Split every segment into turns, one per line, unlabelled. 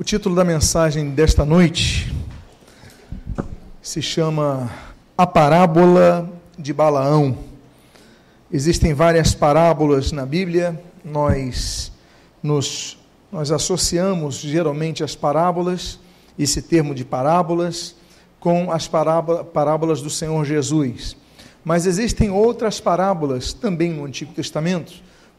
O título da mensagem desta noite se chama A Parábola de Balaão. Existem várias parábolas na Bíblia, nós nos nós associamos geralmente as parábolas, esse termo de parábolas, com as parábolas do Senhor Jesus. Mas existem outras parábolas também no Antigo Testamento.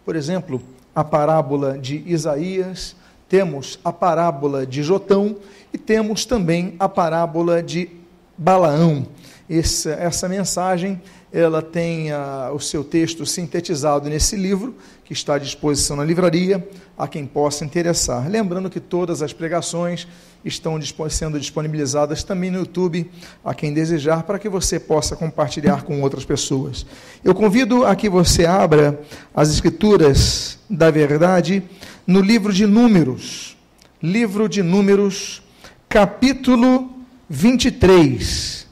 Por exemplo, a parábola de Isaías, temos a parábola de Jotão e temos também a parábola de Balaão. Essa, essa mensagem ela tem a, o seu texto sintetizado nesse livro, que está à disposição na livraria, a quem possa interessar. Lembrando que todas as pregações estão sendo disponibilizadas também no YouTube, a quem desejar, para que você possa compartilhar com outras pessoas. Eu convido a que você abra as Escrituras da Verdade no livro de Números, livro de Números, capítulo 23.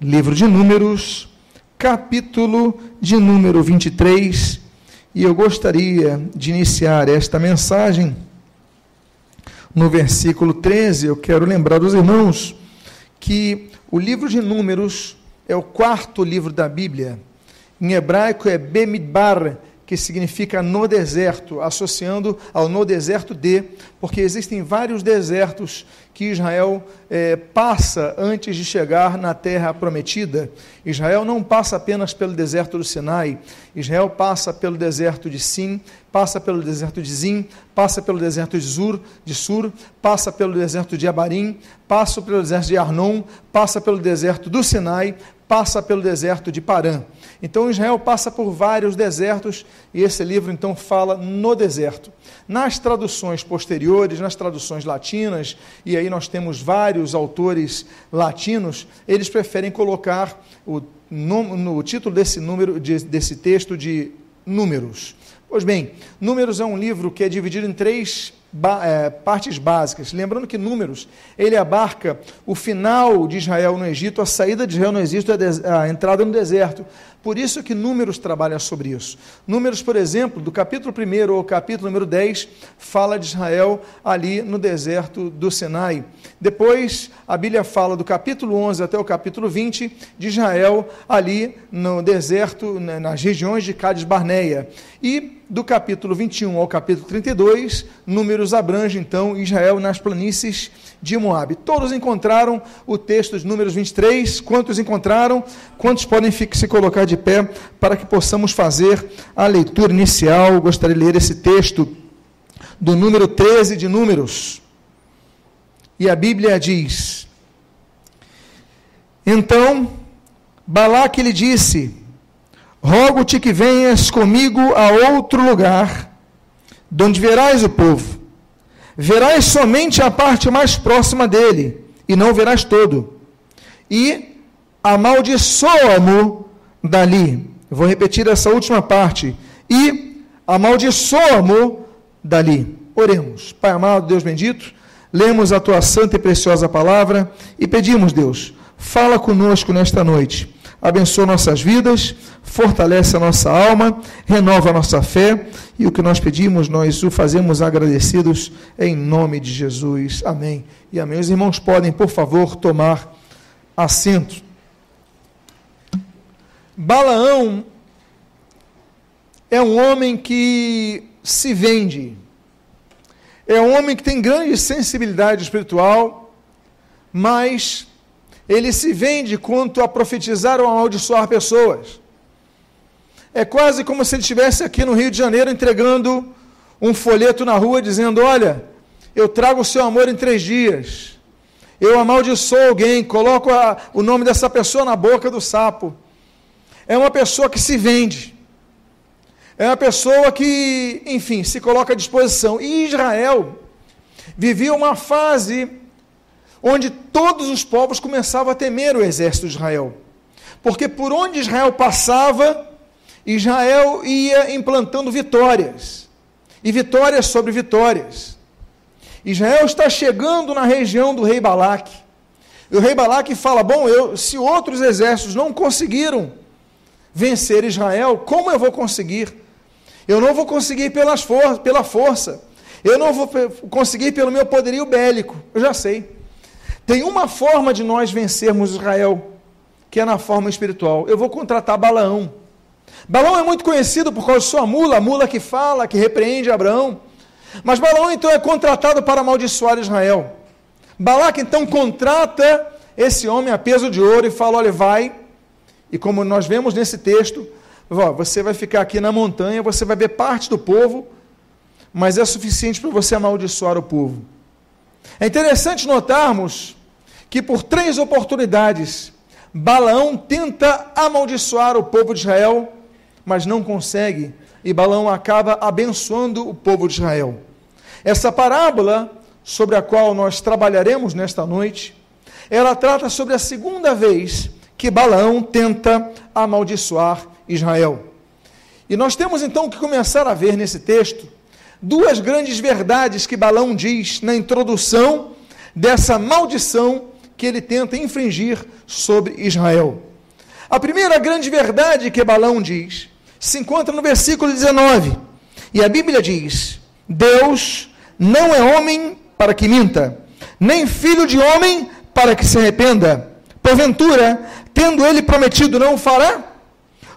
Livro de Números, capítulo de número 23. E eu gostaria de iniciar esta mensagem no versículo 13. Eu quero lembrar os irmãos que o livro de Números é o quarto livro da Bíblia. Em hebraico é Bemidbar, que significa no deserto, associando ao no deserto de, porque existem vários desertos que Israel é, passa antes de chegar na terra prometida. Israel não passa apenas pelo deserto do Sinai, Israel passa pelo deserto de Sim, passa pelo deserto de Zim, passa pelo deserto de Zur, de Sur, passa pelo deserto de Abarim, passa pelo deserto de Arnon, passa pelo deserto do Sinai, passa pelo deserto de Parã. Então Israel passa por vários desertos e esse livro então fala no deserto. Nas traduções posteriores, nas traduções latinas, e aí nós temos vários autores latinos, eles preferem colocar o, no, no título desse número de, desse texto de números. Pois bem, Números é um livro que é dividido em três é, partes básicas. Lembrando que Números, ele abarca o final de Israel no Egito, a saída de Israel no Egito, a entrada no deserto. Por isso que Números trabalha sobre isso. Números, por exemplo, do capítulo 1 ao capítulo número 10, fala de Israel ali no deserto do Sinai. Depois, a Bíblia fala do capítulo 11 até o capítulo 20 de Israel ali no deserto, né, nas regiões de Cádiz Barneia. E do capítulo 21 ao capítulo 32, Números abrange então Israel nas planícies de Moabe. Todos encontraram o texto de Números 23. Quantos encontraram? Quantos podem se colocar de pé para que possamos fazer a leitura inicial? Gostaria de ler esse texto do número 13 de Números. E a Bíblia diz: Então Balaque lhe disse: Rogo-te que venhas comigo a outro lugar, donde verás o povo. Verás somente a parte mais próxima dele, e não verás todo. E amaldiçoa-mo dali. vou repetir essa última parte. E amaldiçoa-mo dali. Oremos. Pai amado, Deus bendito, lemos a tua santa e preciosa palavra e pedimos, Deus, fala conosco nesta noite abençoa nossas vidas, fortalece a nossa alma, renova a nossa fé e o que nós pedimos, nós o fazemos agradecidos em nome de Jesus. Amém. E amém. Os irmãos podem, por favor, tomar assento. Balaão é um homem que se vende. É um homem que tem grande sensibilidade espiritual, mas ele se vende quanto a profetizar ou amaldiçoar pessoas. É quase como se ele estivesse aqui no Rio de Janeiro entregando um folheto na rua dizendo: Olha, eu trago o seu amor em três dias. Eu amaldiçoo alguém, coloco a, o nome dessa pessoa na boca do sapo. É uma pessoa que se vende. É uma pessoa que, enfim, se coloca à disposição. E Israel vivia uma fase onde todos os povos começavam a temer o exército de Israel. Porque por onde Israel passava, Israel ia implantando vitórias, e vitórias sobre vitórias. Israel está chegando na região do rei Balaque. E o rei Balaque fala: Bom, eu, se outros exércitos não conseguiram vencer Israel, como eu vou conseguir? Eu não vou conseguir pelas for pela força, Eu não vou conseguir pelo meu poderio bélico. Eu já sei. Tem uma forma de nós vencermos Israel, que é na forma espiritual. Eu vou contratar Balaão. Balaão é muito conhecido por causa de sua mula, a mula que fala, que repreende Abraão. Mas Balaão então é contratado para amaldiçoar Israel. Balaque então contrata esse homem a peso de ouro e fala: olha, vai. E como nós vemos nesse texto, você vai ficar aqui na montanha, você vai ver parte do povo, mas é suficiente para você amaldiçoar o povo. É interessante notarmos que por três oportunidades, Balaão tenta amaldiçoar o povo de Israel, mas não consegue, e Balaão acaba abençoando o povo de Israel. Essa parábola, sobre a qual nós trabalharemos nesta noite, ela trata sobre a segunda vez que Balaão tenta amaldiçoar Israel. E nós temos então que começar a ver nesse texto duas grandes verdades que Balaão diz na introdução dessa maldição que ele tenta infringir sobre Israel. A primeira grande verdade que Balaão diz se encontra no versículo 19. E a Bíblia diz: Deus não é homem para que minta, nem filho de homem para que se arrependa. Porventura, tendo ele prometido, não fará?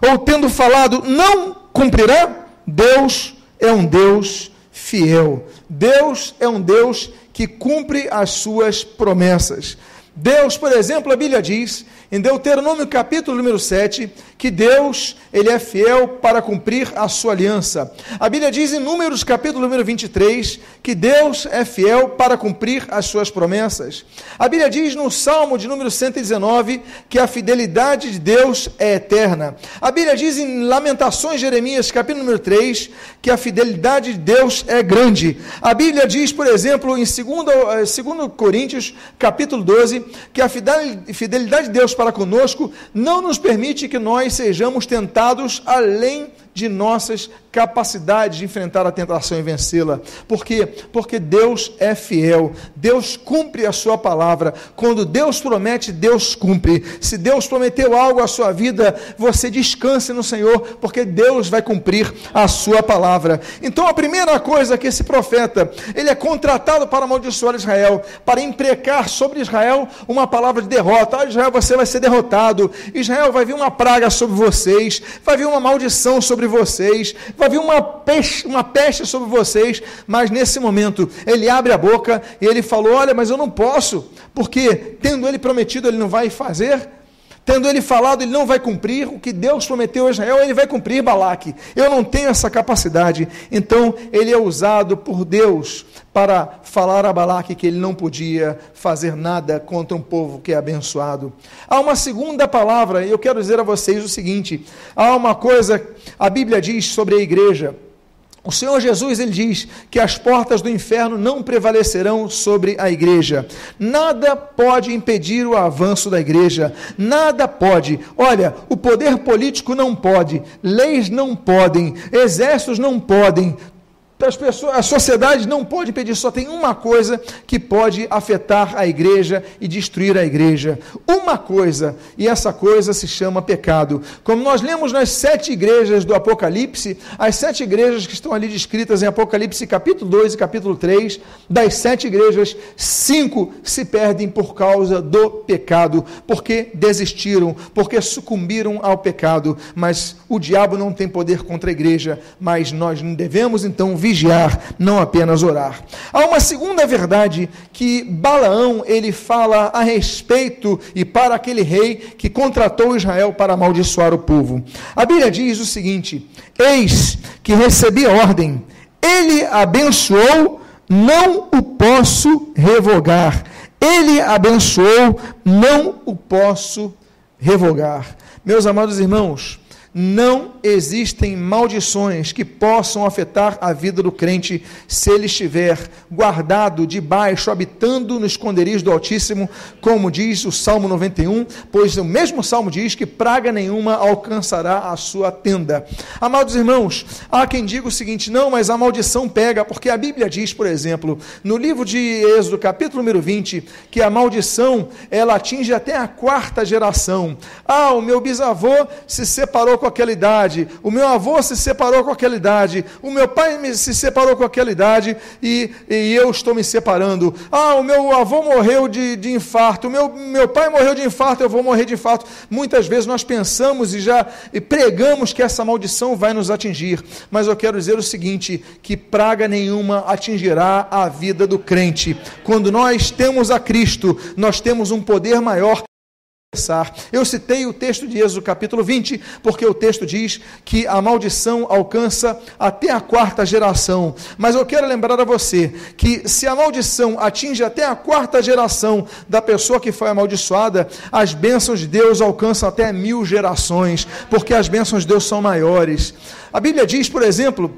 Ou tendo falado, não cumprirá? Deus é um Deus fiel. Deus é um Deus que cumpre as suas promessas. Deus, por exemplo, a Bíblia diz em Deuteronômio capítulo número 7, que Deus, ele é fiel para cumprir a sua aliança. A Bíblia diz em Números capítulo número 23, que Deus é fiel para cumprir as suas promessas. A Bíblia diz no Salmo de número 119, que a fidelidade de Deus é eterna. A Bíblia diz em Lamentações, Jeremias capítulo número 3, que a fidelidade de Deus é grande. A Bíblia diz, por exemplo, em 2, 2 eh, Coríntios capítulo 12, que a fidelidade de Deus para conosco não nos permite que nós sejamos tentados além de nossas capacidades de enfrentar a tentação e vencê-la. Por quê? Porque Deus é fiel. Deus cumpre a sua palavra. Quando Deus promete, Deus cumpre. Se Deus prometeu algo à sua vida, você descanse no Senhor, porque Deus vai cumprir a sua palavra. Então, a primeira coisa que esse profeta, ele é contratado para amaldiçoar Israel, para imprecar sobre Israel uma palavra de derrota. Ah, Israel, você vai ser derrotado. Israel, vai vir uma praga sobre vocês, vai vir uma maldição sobre vocês, vai vir uma peste, uma peste sobre vocês, mas nesse momento ele abre a boca e ele falou: Olha, mas eu não posso, porque tendo ele prometido, ele não vai fazer. Tendo ele falado, ele não vai cumprir o que Deus prometeu a Israel, ele vai cumprir Balaque. Eu não tenho essa capacidade. Então, ele é usado por Deus para falar a Balaque que ele não podia fazer nada contra um povo que é abençoado. Há uma segunda palavra, e eu quero dizer a vocês o seguinte: há uma coisa, a Bíblia diz sobre a igreja. O Senhor Jesus ele diz que as portas do inferno não prevalecerão sobre a igreja. Nada pode impedir o avanço da igreja. Nada pode. Olha, o poder político não pode, leis não podem, exércitos não podem, as pessoas, a sociedade não pode impedir, só tem uma coisa que pode afetar a igreja e destruir a igreja. Uma coisa, e essa coisa se chama pecado. Como nós lemos nas sete igrejas do Apocalipse, as sete igrejas que estão ali descritas em Apocalipse capítulo 2 e capítulo 3, das sete igrejas, cinco se perdem por causa do pecado, porque desistiram, porque sucumbiram ao pecado. Mas o diabo não tem poder contra a igreja, mas nós devemos então vir vigiar, não apenas orar. Há uma segunda verdade que Balaão ele fala a respeito e para aquele rei que contratou Israel para amaldiçoar o povo. A Bíblia diz o seguinte: Eis que recebi ordem, ele abençoou, não o posso revogar. Ele abençoou, não o posso revogar. Meus amados irmãos, não existem maldições que possam afetar a vida do crente se ele estiver guardado debaixo, habitando no esconderijo do Altíssimo, como diz o Salmo 91, pois o mesmo Salmo diz que praga nenhuma alcançará a sua tenda. Amados irmãos, há quem diga o seguinte: não, mas a maldição pega, porque a Bíblia diz, por exemplo, no livro de Êxodo, capítulo número 20, que a maldição ela atinge até a quarta geração. Ah, o meu bisavô se separou com aquela idade, o meu avô se separou com aquela idade, o meu pai se separou com aquela idade e, e eu estou me separando. Ah, o meu avô morreu de, de infarto, o meu, meu pai morreu de infarto, eu vou morrer de infarto. Muitas vezes nós pensamos e já pregamos que essa maldição vai nos atingir, mas eu quero dizer o seguinte: que praga nenhuma atingirá a vida do crente. Quando nós temos a Cristo, nós temos um poder maior eu citei o texto de Êxodo capítulo 20, porque o texto diz que a maldição alcança até a quarta geração. Mas eu quero lembrar a você que se a maldição atinge até a quarta geração da pessoa que foi amaldiçoada, as bênçãos de Deus alcançam até mil gerações, porque as bênçãos de Deus são maiores. A Bíblia diz, por exemplo,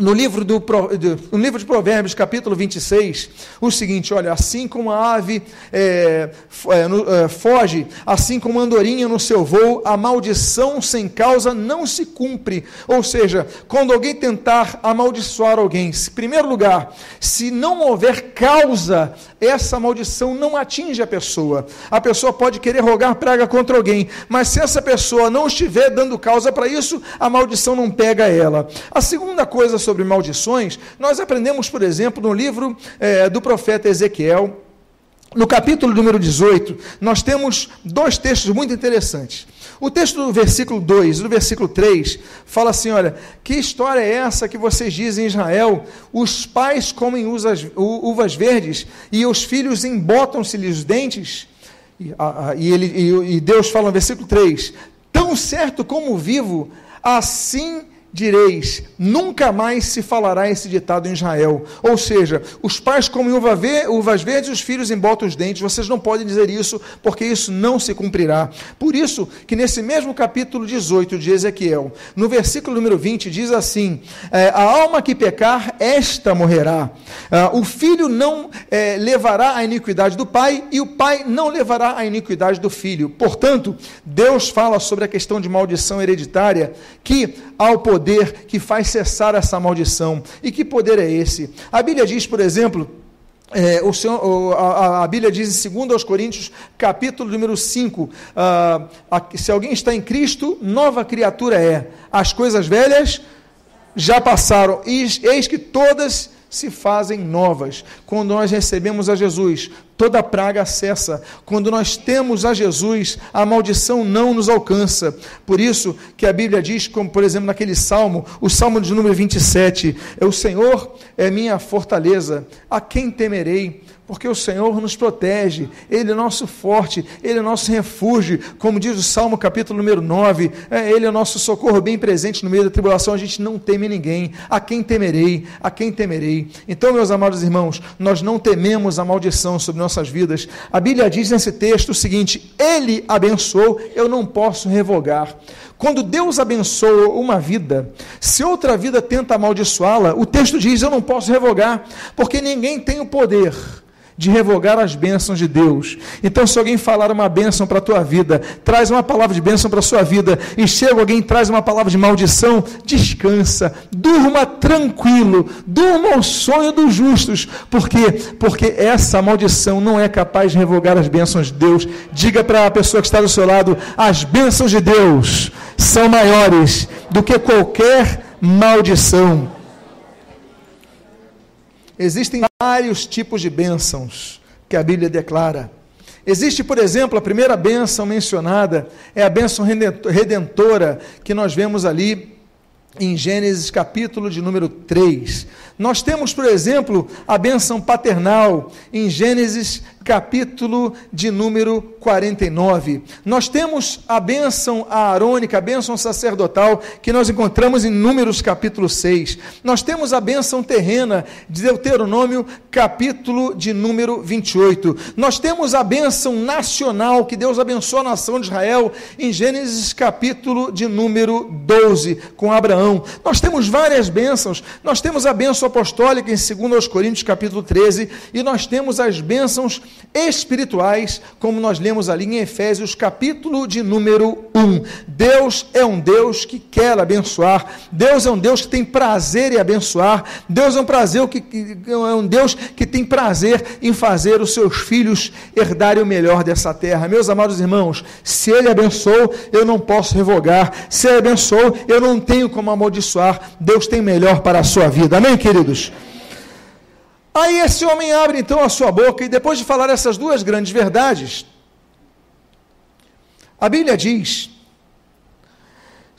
no livro, do, no livro de Provérbios, capítulo 26, o seguinte: olha, assim como a ave é, é, é, foge, assim como a andorinha no seu voo, a maldição sem causa não se cumpre. Ou seja, quando alguém tentar amaldiçoar alguém, em primeiro lugar, se não houver causa, essa maldição não atinge a pessoa. A pessoa pode querer rogar praga contra alguém, mas se essa pessoa não estiver dando causa para isso, a maldição não pega ela. A segunda coisa sobre maldições, nós aprendemos, por exemplo, no livro é, do profeta Ezequiel, no capítulo número 18, nós temos dois textos muito interessantes. O texto do versículo 2 e do versículo 3 fala assim: olha, que história é essa que vocês dizem em Israel? Os pais comem uvas, uvas verdes e os filhos embotam-se-lhes os dentes? E, a, a, e, ele, e, e Deus fala no versículo 3: Tão certo como vivo, assim direis: nunca mais se falará esse ditado em Israel. Ou seja, os pais comem uva ver, uvas verdes e os filhos embotam os dentes. Vocês não podem dizer isso, porque isso não se cumprirá. Por isso que nesse mesmo capítulo 18 de Ezequiel, no versículo número 20, diz assim: é, A alma que pecar, esta morrerá. Ah, o filho não é, levará a iniquidade do pai, e o pai não levará a iniquidade do filho. Portanto, Deus fala sobre a questão de maldição hereditária, que ao poder poder que faz cessar essa maldição. E que poder é esse? A Bíblia diz, por exemplo, é, o Senhor, a, a, Bíblia diz em 2 Coríntios, capítulo número 5, ah, se alguém está em Cristo, nova criatura é. As coisas velhas já passaram, e eis que todas se fazem novas. Quando nós recebemos a Jesus, toda praga cessa. Quando nós temos a Jesus, a maldição não nos alcança. Por isso que a Bíblia diz, como por exemplo naquele salmo, o salmo de número 27, é o Senhor é minha fortaleza, a quem temerei? Porque o Senhor nos protege, Ele é nosso forte, Ele é nosso refúgio, como diz o Salmo capítulo número 9, é, Ele é nosso socorro bem presente no meio da tribulação, a gente não teme ninguém, a quem temerei, a quem temerei. Então, meus amados irmãos, nós não tememos a maldição sobre nossas vidas. A Bíblia diz nesse texto o seguinte: Ele abençoou, eu não posso revogar. Quando Deus abençoa uma vida, se outra vida tenta amaldiçoá-la, o texto diz: Eu não posso revogar, porque ninguém tem o poder de revogar as bênçãos de Deus. Então, se alguém falar uma bênção para a tua vida, traz uma palavra de bênção para a sua vida, e chega alguém traz uma palavra de maldição, descansa, durma tranquilo, durma ao sonho dos justos. Por quê? Porque essa maldição não é capaz de revogar as bênçãos de Deus. Diga para a pessoa que está do seu lado: as bênçãos de Deus são maiores do que qualquer maldição. Existem vários tipos de bênçãos que a Bíblia declara. Existe, por exemplo, a primeira bênção mencionada, é a bênção redentora que nós vemos ali em Gênesis capítulo de número 3. Nós temos, por exemplo, a bênção paternal em Gênesis capítulo de número 49. Nós temos a bênção aarônica, a bênção sacerdotal, que nós encontramos em Números capítulo 6. Nós temos a bênção terrena de Deuteronômio, capítulo de número 28. Nós temos a bênção nacional, que Deus abençoou a nação de Israel, em Gênesis capítulo de número 12, com Abraão. Nós temos várias bênçãos. Nós temos a bênção apostólica em 2 Coríntios capítulo 13, e nós temos as bênçãos espirituais, como nós lemos ali em Efésios capítulo de número 1. Deus é um Deus que quer abençoar, Deus é um Deus que tem prazer em abençoar, Deus é um prazer que é um Deus que tem prazer em fazer os seus filhos herdarem o melhor dessa terra. Meus amados irmãos, se ele abençoou, eu não posso revogar. Se ele abençoou, eu não tenho como amaldiçoar. Deus tem melhor para a sua vida. Amém, queridos? Aí esse homem abre então a sua boca e depois de falar essas duas grandes verdades, a Bíblia diz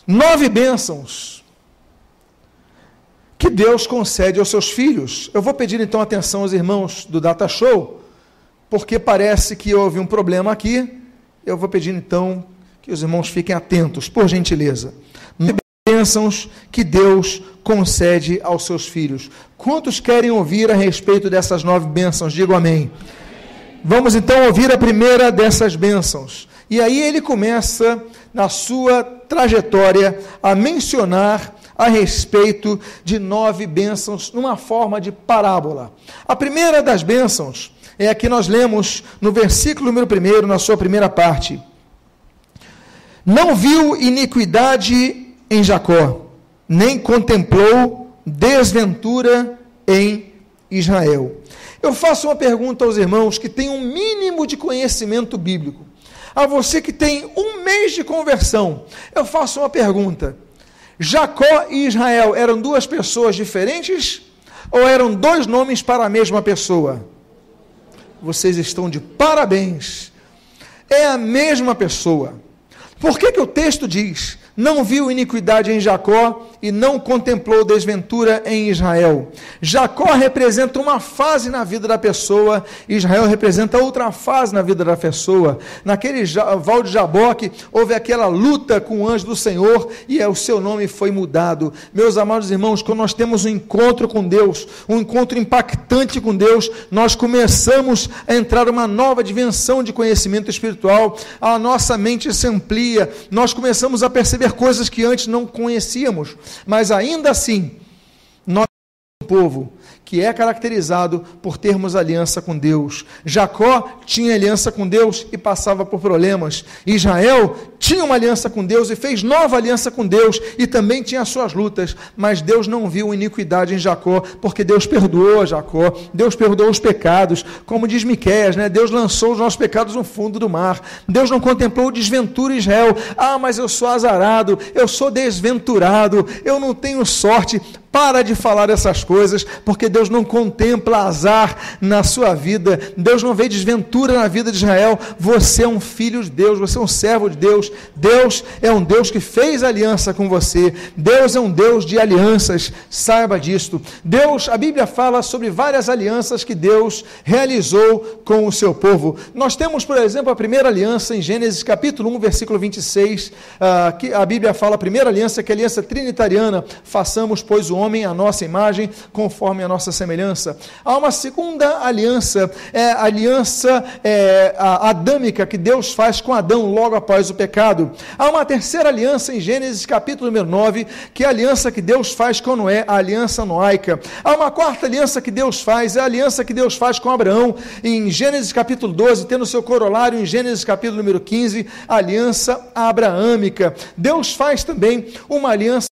nove bênçãos que Deus concede aos seus filhos. Eu vou pedir então atenção aos irmãos do Data Show, porque parece que houve um problema aqui. Eu vou pedir então que os irmãos fiquem atentos, por gentileza. Bênçãos que Deus concede aos seus filhos. Quantos querem ouvir a respeito dessas nove bênçãos? Digo amém. Vamos então ouvir a primeira dessas bênçãos. E aí ele começa, na sua trajetória, a mencionar a respeito de nove bênçãos numa forma de parábola. A primeira das bênçãos é a que nós lemos no versículo número 1, na sua primeira parte. Não viu iniquidade em Jacó, nem contemplou desventura em Israel. Eu faço uma pergunta aos irmãos que têm um mínimo de conhecimento bíblico. A você que tem um mês de conversão, eu faço uma pergunta. Jacó e Israel eram duas pessoas diferentes ou eram dois nomes para a mesma pessoa? Vocês estão de parabéns. É a mesma pessoa. Por que, que o texto diz: não viu iniquidade em Jacó e não contemplou desventura em Israel. Jacó representa uma fase na vida da pessoa, Israel representa outra fase na vida da pessoa. Naquele val de Jaboque houve aquela luta com o anjo do Senhor e é, o seu nome foi mudado. Meus amados irmãos, quando nós temos um encontro com Deus, um encontro impactante com Deus, nós começamos a entrar uma nova dimensão de conhecimento espiritual, a nossa mente se amplia, nós começamos a perceber coisas que antes não conhecíamos mas ainda assim, nós um povo que é caracterizado por termos aliança com Deus. Jacó tinha aliança com Deus e passava por problemas. Israel tinha uma aliança com Deus e fez nova aliança com Deus e também tinha suas lutas, mas Deus não viu iniquidade em Jacó, porque Deus perdoou Jacó, Deus perdoou os pecados, como diz Miqueias, né? Deus lançou os nossos pecados no fundo do mar. Deus não contemplou desventura Israel. Ah, mas eu sou azarado, eu sou desventurado, eu não tenho sorte. Para de falar essas coisas, porque Deus não contempla azar na sua vida, Deus não vê desventura na vida de Israel. Você é um filho de Deus, você é um servo de Deus. Deus é um Deus que fez aliança com você. Deus é um Deus de alianças, saiba disto. Deus, a Bíblia fala sobre várias alianças que Deus realizou com o seu povo. Nós temos, por exemplo, a primeira aliança em Gênesis capítulo 1, versículo 26, uh, ah, que a Bíblia fala, a primeira aliança, que é a aliança trinitariana, façamos, pois, o homem a nossa imagem, conforme a nossa semelhança. Há uma segunda aliança, é a aliança é, a adâmica que Deus faz com Adão logo após o pecado. Há uma terceira aliança em Gênesis capítulo número 9, que é a aliança que Deus faz com Noé, a aliança noaica. Há uma quarta aliança que Deus faz, é a aliança que Deus faz com Abraão, em Gênesis capítulo 12, tendo seu corolário em Gênesis capítulo número 15, a aliança abraâmica. Deus faz também uma aliança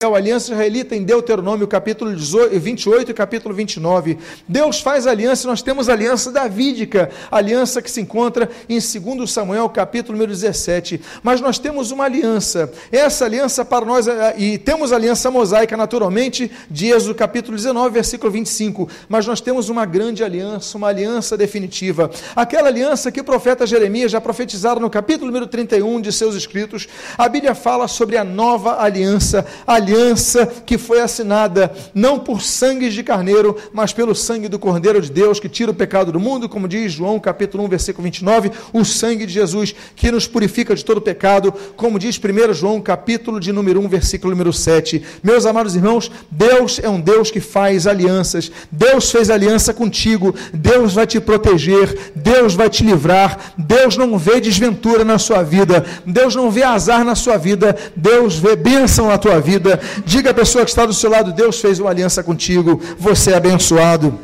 a aliança israelita em Deuteronômio, capítulo 28 e capítulo 29. Deus faz aliança, nós temos a aliança davídica, aliança que se encontra em 2 Samuel, capítulo número 17. Mas nós temos uma aliança, essa aliança para nós, eh, e temos a aliança mosaica, naturalmente, de Êxodo, capítulo 19, versículo 25. Mas nós temos uma grande aliança, uma aliança definitiva. Aquela aliança que o profeta Jeremias já profetizaram no capítulo número 31 de seus escritos. A Bíblia fala sobre a nova aliança, a aliança que foi assinada não por sangue de carneiro, mas pelo sangue do Cordeiro de Deus que tira o pecado do mundo, como diz João capítulo 1, versículo 29, o sangue de Jesus que nos purifica de todo pecado, como diz 1 João capítulo de número 1, versículo número 7. Meus amados irmãos, Deus é um Deus que faz alianças. Deus fez aliança contigo. Deus vai te proteger, Deus vai te livrar. Deus não vê desventura na sua vida. Deus não vê azar na sua vida. Deus vê bênção na tua vida. Diga à pessoa que está do seu lado: Deus fez uma aliança contigo, você é abençoado.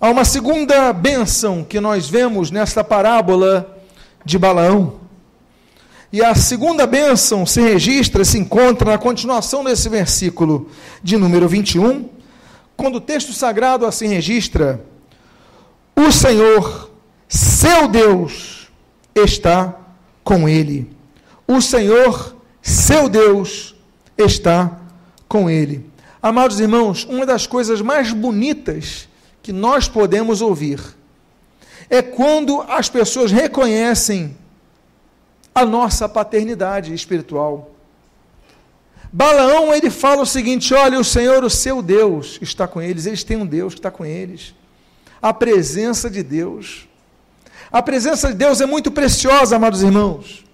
Há uma segunda bênção que nós vemos nesta parábola de Balaão. E a segunda bênção se registra, se encontra na continuação desse versículo de número 21, quando o texto sagrado assim registra: O Senhor, seu Deus, está com ele. O Senhor, seu Deus, está com ele. Amados irmãos, uma das coisas mais bonitas que nós podemos ouvir é quando as pessoas reconhecem a nossa paternidade espiritual. Balaão, ele fala o seguinte: olha, o Senhor, o seu Deus, está com eles, eles têm um Deus que está com eles. A presença de Deus. A presença de Deus é muito preciosa, amados irmãos.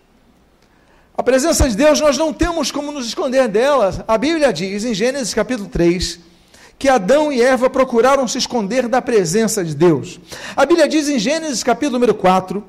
A presença de Deus, nós não temos como nos esconder dela. A Bíblia diz, em Gênesis capítulo 3, que Adão e Eva procuraram se esconder da presença de Deus. A Bíblia diz em Gênesis capítulo número 4,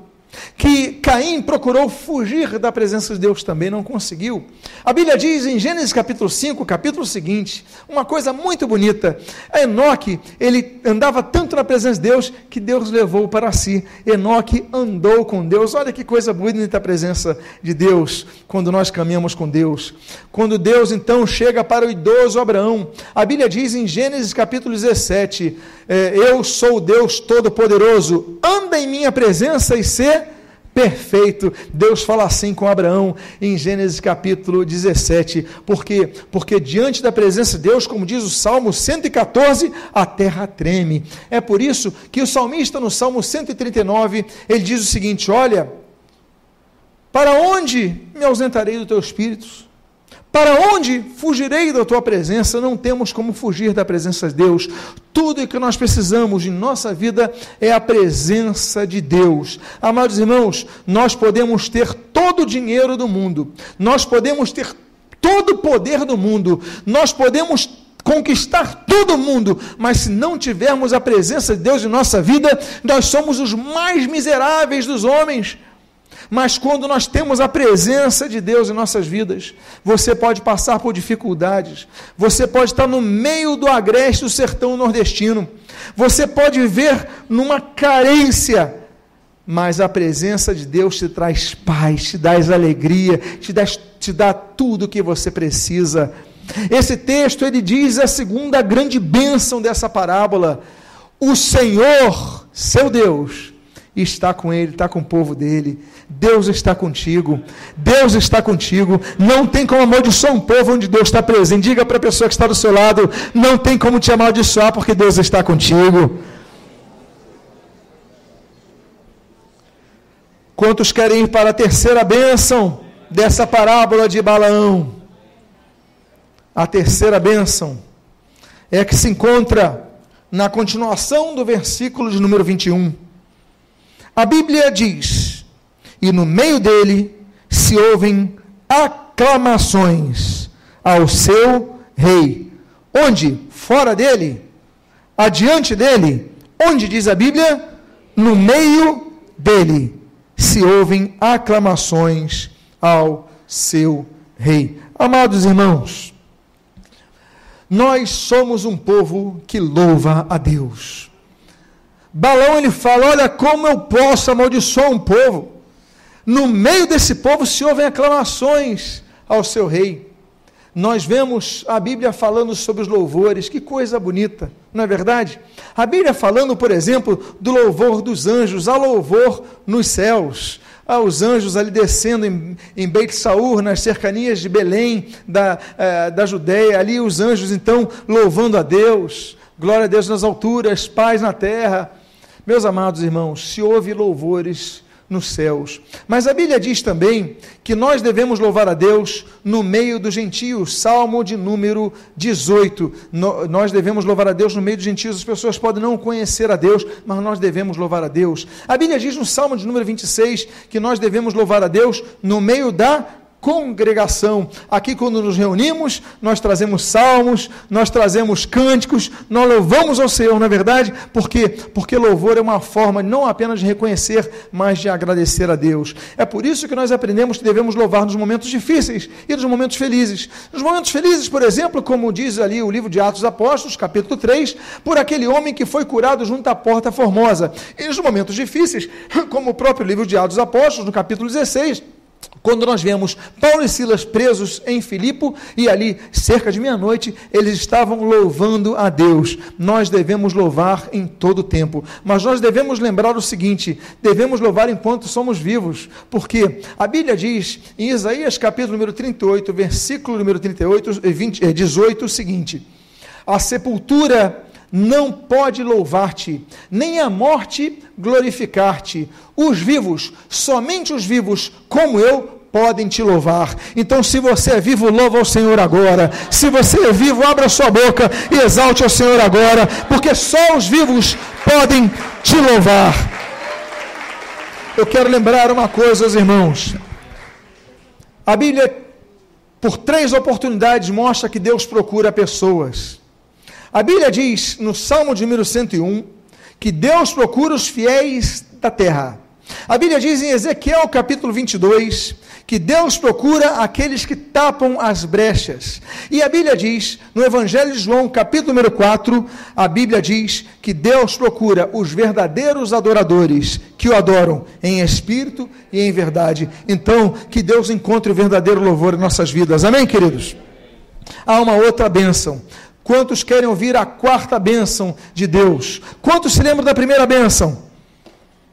que Caim procurou fugir da presença de Deus também, não conseguiu. A Bíblia diz em Gênesis capítulo 5, capítulo seguinte, uma coisa muito bonita. Enoque, ele andava tanto na presença de Deus que Deus levou para si. Enoque andou com Deus. Olha que coisa bonita a presença de Deus quando nós caminhamos com Deus. Quando Deus então chega para o idoso Abraão, a Bíblia diz em Gênesis capítulo 17: é, Eu sou o Deus Todo-Poderoso, anda em minha presença e ser perfeito. Deus fala assim com Abraão em Gênesis capítulo 17. Por quê? Porque diante da presença de Deus, como diz o Salmo 114, a terra treme. É por isso que o salmista no Salmo 139, ele diz o seguinte: Olha, para onde me ausentarei do teu espírito? Para onde fugirei da tua presença? Não temos como fugir da presença de Deus. Tudo o que nós precisamos em nossa vida é a presença de Deus. Amados irmãos, nós podemos ter todo o dinheiro do mundo, nós podemos ter todo o poder do mundo, nós podemos conquistar todo o mundo, mas se não tivermos a presença de Deus em nossa vida, nós somos os mais miseráveis dos homens. Mas quando nós temos a presença de Deus em nossas vidas, você pode passar por dificuldades, você pode estar no meio do agreste do sertão nordestino, você pode viver numa carência, mas a presença de Deus te traz paz, te dá alegria, te dá, te dá tudo o que você precisa. Esse texto ele diz a segunda grande bênção dessa parábola: o Senhor, seu Deus, está com ele, está com o povo dele. Deus está contigo. Deus está contigo. Não tem como amaldiçoar um povo onde Deus está presente. Diga para a pessoa que está do seu lado: não tem como te amaldiçoar porque Deus está contigo. Quantos querem ir para a terceira bênção dessa parábola de Balaão? A terceira bênção é que se encontra na continuação do versículo de número 21. A Bíblia diz: e no meio dele se ouvem aclamações ao seu rei. Onde? Fora dele? Adiante dele? Onde diz a Bíblia? No meio dele se ouvem aclamações ao seu rei. Amados irmãos, nós somos um povo que louva a Deus. Balão ele fala: Olha como eu posso amaldiçoar um povo. No meio desse povo se ouvem aclamações ao seu rei. Nós vemos a Bíblia falando sobre os louvores, que coisa bonita, não é verdade? A Bíblia falando, por exemplo, do louvor dos anjos, há louvor nos céus, há os anjos ali descendo em, em Beit Saur, nas cercanias de Belém, da, eh, da Judéia, ali os anjos então louvando a Deus, glória a Deus nas alturas, paz na terra. Meus amados irmãos, se ouve louvores nos céus. Mas a Bíblia diz também que nós devemos louvar a Deus no meio dos gentios, Salmo de número 18. No, nós devemos louvar a Deus no meio dos gentios. As pessoas podem não conhecer a Deus, mas nós devemos louvar a Deus. A Bíblia diz no Salmo de número 26 que nós devemos louvar a Deus no meio da congregação. Aqui, quando nos reunimos, nós trazemos salmos, nós trazemos cânticos, nós louvamos ao Senhor, na é verdade, porque porque louvor é uma forma não apenas de reconhecer, mas de agradecer a Deus. É por isso que nós aprendemos que devemos louvar nos momentos difíceis e nos momentos felizes. Nos momentos felizes, por exemplo, como diz ali o livro de Atos Apóstolos, capítulo 3, por aquele homem que foi curado junto à porta formosa. E nos momentos difíceis, como o próprio livro de Atos Apóstolos, no capítulo 16, quando nós vemos Paulo e Silas presos em Filipo e ali, cerca de meia-noite, eles estavam louvando a Deus. Nós devemos louvar em todo o tempo, mas nós devemos lembrar o seguinte: devemos louvar enquanto somos vivos, porque a Bíblia diz em Isaías capítulo número 38, versículo número 38, 20, 18, o seguinte: A sepultura não pode louvar-te, nem a morte glorificar-te. Os vivos, somente os vivos, como eu, podem te louvar. Então, se você é vivo, louva ao Senhor agora. Se você é vivo, abra sua boca e exalte ao Senhor agora, porque só os vivos podem te louvar. Eu quero lembrar uma coisa, irmãos. A Bíblia, por três oportunidades, mostra que Deus procura pessoas. A Bíblia diz no Salmo de número 101 que Deus procura os fiéis da terra. A Bíblia diz em Ezequiel capítulo 22 que Deus procura aqueles que tapam as brechas. E a Bíblia diz, no Evangelho de João, capítulo número 4, a Bíblia diz que Deus procura os verdadeiros adoradores que o adoram em espírito e em verdade. Então, que Deus encontre o verdadeiro louvor em nossas vidas. Amém, queridos? Há uma outra bênção. Quantos querem ouvir a quarta bênção de Deus? Quantos se lembram da primeira bênção?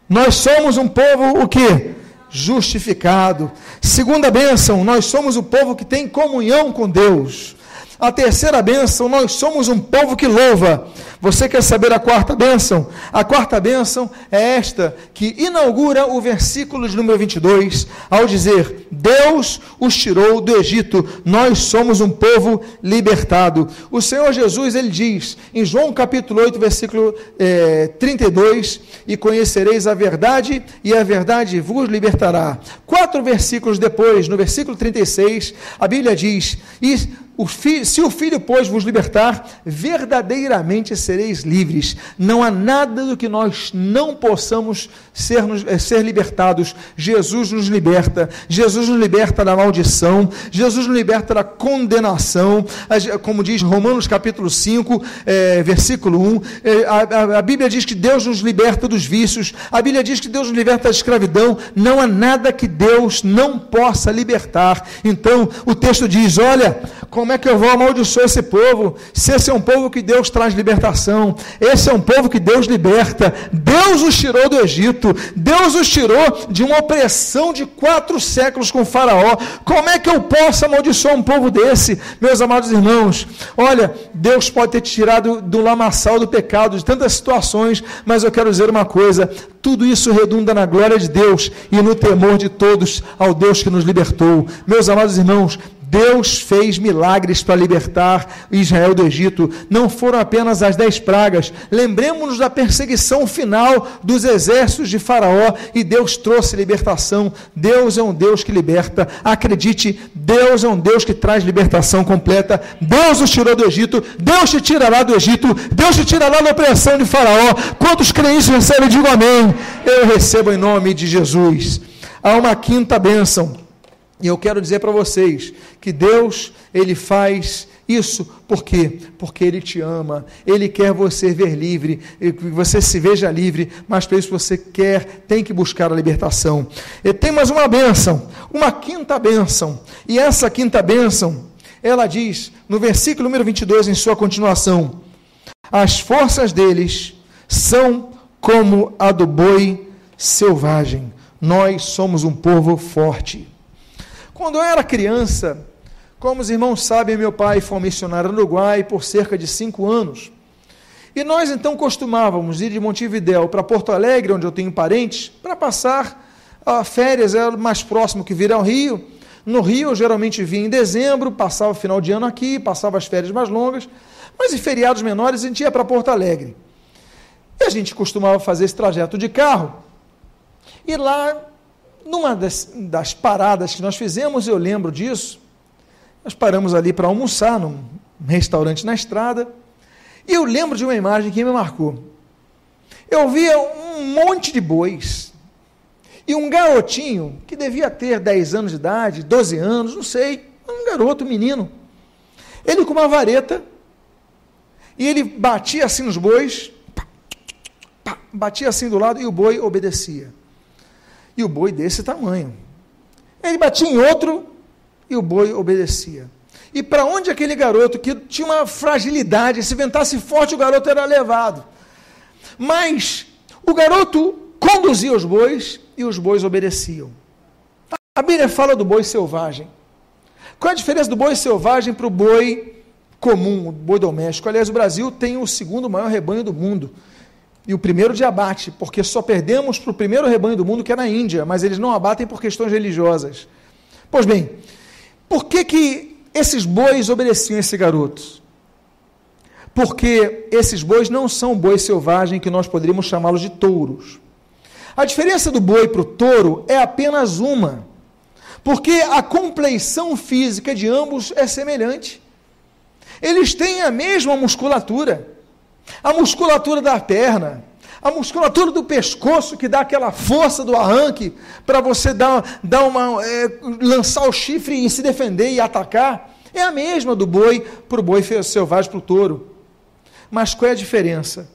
Nós somos um povo o que? Justificado. Segunda bênção, nós somos o povo que tem comunhão com Deus. A terceira bênção, nós somos um povo que louva. Você quer saber a quarta bênção? A quarta bênção é esta, que inaugura o versículo de número 22, ao dizer: Deus os tirou do Egito, nós somos um povo libertado. O Senhor Jesus, ele diz, em João capítulo 8, versículo é, 32, e conhecereis a verdade, e a verdade vos libertará. Quatro versículos depois, no versículo 36, a Bíblia diz: E o se o Filho, pois, vos libertar, verdadeiramente sereis livres. Não há nada do que nós não possamos ser, eh, ser libertados. Jesus nos liberta. Jesus nos liberta da maldição. Jesus nos liberta da condenação. Como diz Romanos capítulo 5, é, versículo 1. É, a, a, a Bíblia diz que Deus nos liberta dos vícios. A Bíblia diz que Deus nos liberta da escravidão. Não há nada que Deus não possa libertar. Então, o texto diz: olha, como como é que eu vou amaldiçoar esse povo? Se esse é um povo que Deus traz libertação, esse é um povo que Deus liberta. Deus os tirou do Egito, Deus os tirou de uma opressão de quatro séculos com Faraó. Como é que eu posso amaldiçoar um povo desse, meus amados irmãos? Olha, Deus pode ter te tirado do lamaçal do pecado, de tantas situações, mas eu quero dizer uma coisa: tudo isso redunda na glória de Deus e no temor de todos ao Deus que nos libertou. Meus amados irmãos, Deus fez milagres para libertar Israel do Egito. Não foram apenas as dez pragas. Lembremos-nos da perseguição final dos exércitos de Faraó e Deus trouxe libertação. Deus é um Deus que liberta. Acredite, Deus é um Deus que traz libertação completa. Deus os tirou do Egito. Deus te tirará do Egito. Deus te tirará da opressão de Faraó. Quantos crentes recebem? Digo amém. Eu recebo em nome de Jesus. Há uma quinta bênção e eu quero dizer para vocês que Deus, Ele faz isso por quê? Porque Ele te ama, Ele quer você ver livre, que você se veja livre, mas para isso você quer, tem que buscar a libertação. E tem mais uma bênção, uma quinta bênção, e essa quinta bênção, ela diz, no versículo número 22, em sua continuação: As forças deles são como a do boi selvagem, nós somos um povo forte. Quando eu era criança, como os irmãos sabem, meu pai foi missionário no Uruguai por cerca de cinco anos. E nós então costumávamos ir de Montevidéu para Porto Alegre, onde eu tenho parentes, para passar a férias, era mais próximo que vir ao Rio. No Rio eu geralmente vinha em dezembro, passava o final de ano aqui, passava as férias mais longas, mas em feriados menores a gente ia para Porto Alegre. E a gente costumava fazer esse trajeto de carro. E lá numa das, das paradas que nós fizemos, eu lembro disso, nós paramos ali para almoçar num restaurante na estrada, e eu lembro de uma imagem que me marcou. Eu via um monte de bois, e um garotinho, que devia ter 10 anos de idade, 12 anos, não sei, um garoto, um menino, ele com uma vareta, e ele batia assim nos bois, pá, pá, batia assim do lado, e o boi obedecia. E o boi desse tamanho. Ele batia em outro, e o boi obedecia. E para onde aquele garoto, que tinha uma fragilidade, se ventasse forte, o garoto era levado. Mas o garoto conduzia os bois e os bois obedeciam. A Bíblia fala do boi selvagem. Qual é a diferença do boi selvagem para o boi comum, o boi doméstico? Aliás, o Brasil tem o segundo maior rebanho do mundo. E o primeiro de abate, porque só perdemos para o primeiro rebanho do mundo, que é na Índia, mas eles não abatem por questões religiosas. Pois bem, por que, que esses bois obedeciam esse garoto? Porque esses bois não são bois selvagens que nós poderíamos chamá-los de touros. A diferença do boi para o touro é apenas uma, porque a compleição física de ambos é semelhante. Eles têm a mesma musculatura, a musculatura da perna, a musculatura do pescoço que dá aquela força do arranque para você dar, dar uma, é, lançar o chifre e se defender e atacar, é a mesma do boi para o boi selvagem para o touro. Mas qual é a diferença?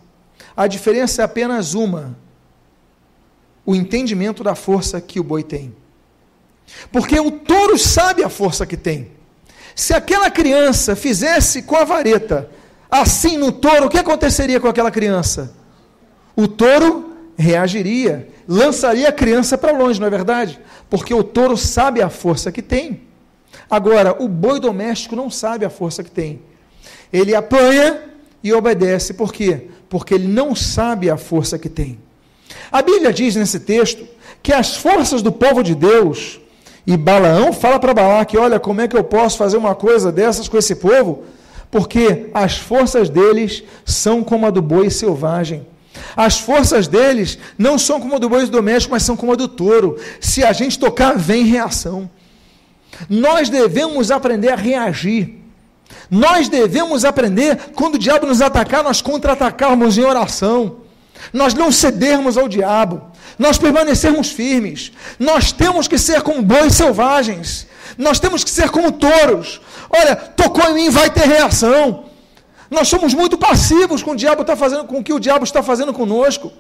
A diferença é apenas uma: o entendimento da força que o boi tem. Porque o touro sabe a força que tem. Se aquela criança fizesse com a vareta assim no touro, o que aconteceria com aquela criança? O touro reagiria, lançaria a criança para longe, não é verdade? Porque o touro sabe a força que tem. Agora, o boi doméstico não sabe a força que tem. Ele apanha e obedece. Por quê? Porque ele não sabe a força que tem. A Bíblia diz nesse texto que as forças do povo de Deus, e Balaão fala para Balaque: olha, como é que eu posso fazer uma coisa dessas com esse povo? Porque as forças deles são como a do boi selvagem. As forças deles não são como a do boi doméstico, mas são como a do touro. Se a gente tocar, vem reação. Nós devemos aprender a reagir. Nós devemos aprender, quando o diabo nos atacar, nós contra-atacarmos em oração. Nós não cedermos ao diabo. Nós permanecermos firmes. Nós temos que ser como bois selvagens. Nós temos que ser como touros. Olha, tocou em mim, vai ter reação. Nós somos muito passivos com o diabo está fazendo, com o que o diabo está fazendo conosco.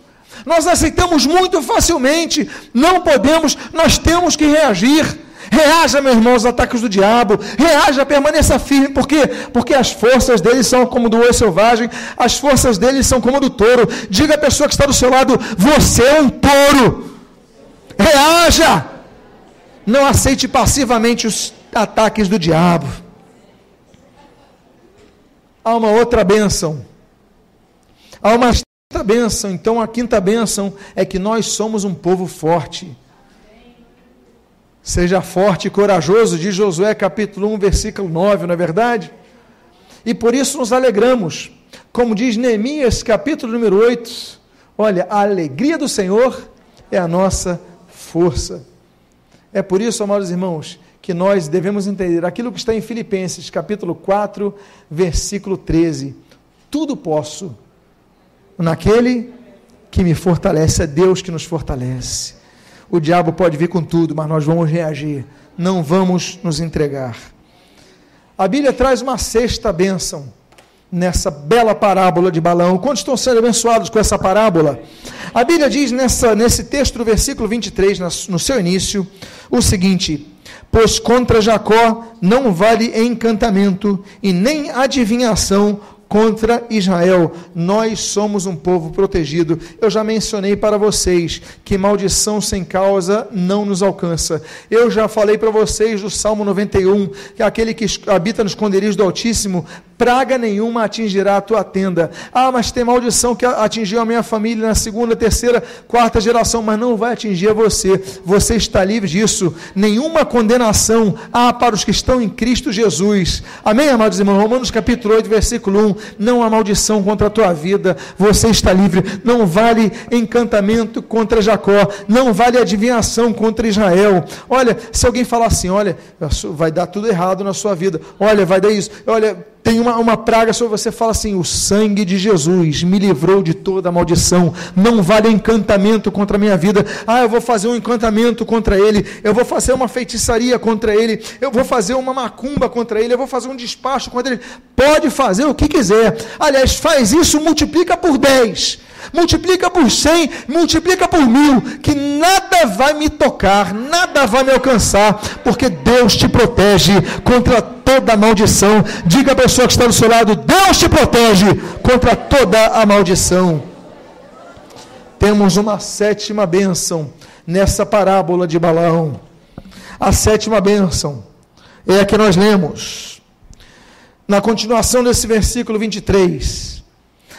Nós aceitamos muito facilmente. Não podemos, nós temos que reagir. Reaja, meu irmão, aos ataques do diabo. Reaja, permaneça firme. Por quê? Porque as forças dele são como do oi selvagem, as forças dele são como do touro. Diga à pessoa que está do seu lado: você é um touro. Reaja. Não aceite passivamente os ataques do diabo. Há uma outra bênção. Há uma quinta bênção. Então, a quinta bênção é que nós somos um povo forte. Seja forte e corajoso, diz Josué capítulo 1, versículo 9, não é verdade? E por isso nos alegramos, como diz Neemias capítulo número 8, olha, a alegria do Senhor é a nossa força. É por isso, amados irmãos, que nós devemos entender aquilo que está em Filipenses capítulo 4, versículo 13. Tudo posso naquele que me fortalece, é Deus que nos fortalece. O diabo pode vir com tudo, mas nós vamos reagir, não vamos nos entregar. A Bíblia traz uma sexta bênção nessa bela parábola de Balaão. Quantos estão sendo abençoados com essa parábola? A Bíblia diz nessa, nesse texto, no versículo 23, no seu início, o seguinte: Pois contra Jacó não vale encantamento e nem adivinhação contra Israel. Nós somos um povo protegido. Eu já mencionei para vocês que maldição sem causa não nos alcança. Eu já falei para vocês do Salmo 91, que aquele que habita no esconderijo do Altíssimo praga nenhuma atingirá a tua tenda. Ah, mas tem maldição que atingiu a minha família na segunda, terceira, quarta geração, mas não vai atingir você. Você está livre disso. Nenhuma condenação há para os que estão em Cristo Jesus. Amém, amados irmãos? Romanos capítulo 8, versículo 1. Não há maldição contra a tua vida. Você está livre. Não vale encantamento contra Jacó. Não vale adivinhação contra Israel. Olha, se alguém falar assim, olha, vai dar tudo errado na sua vida. Olha, vai dar isso. Olha, tem uma, uma praga sobre você, fala assim: o sangue de Jesus me livrou de toda maldição, não vale encantamento contra a minha vida. Ah, eu vou fazer um encantamento contra ele, eu vou fazer uma feitiçaria contra ele, eu vou fazer uma macumba contra ele, eu vou fazer um despacho contra ele. Pode fazer o que quiser. Aliás, faz isso, multiplica por 10 multiplica por cem, multiplica por mil, que nada vai me tocar, nada vai me alcançar, porque Deus te protege contra toda maldição. Diga à pessoa que está do seu lado: Deus te protege contra toda a maldição. Temos uma sétima bênção nessa parábola de Balaão. A sétima bênção é a que nós lemos. Na continuação desse versículo 23,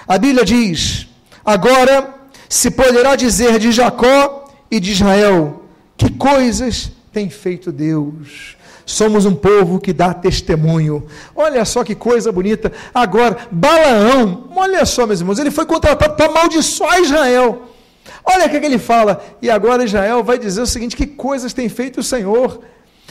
a Bíblia diz: Agora se poderá dizer de Jacó e de Israel: que coisas tem feito Deus? Somos um povo que dá testemunho. Olha só que coisa bonita. Agora, Balaão, olha só, meus irmãos, ele foi contratado para amaldiçoar Israel. Olha o que, é que ele fala. E agora Israel vai dizer o seguinte: que coisas tem feito o Senhor?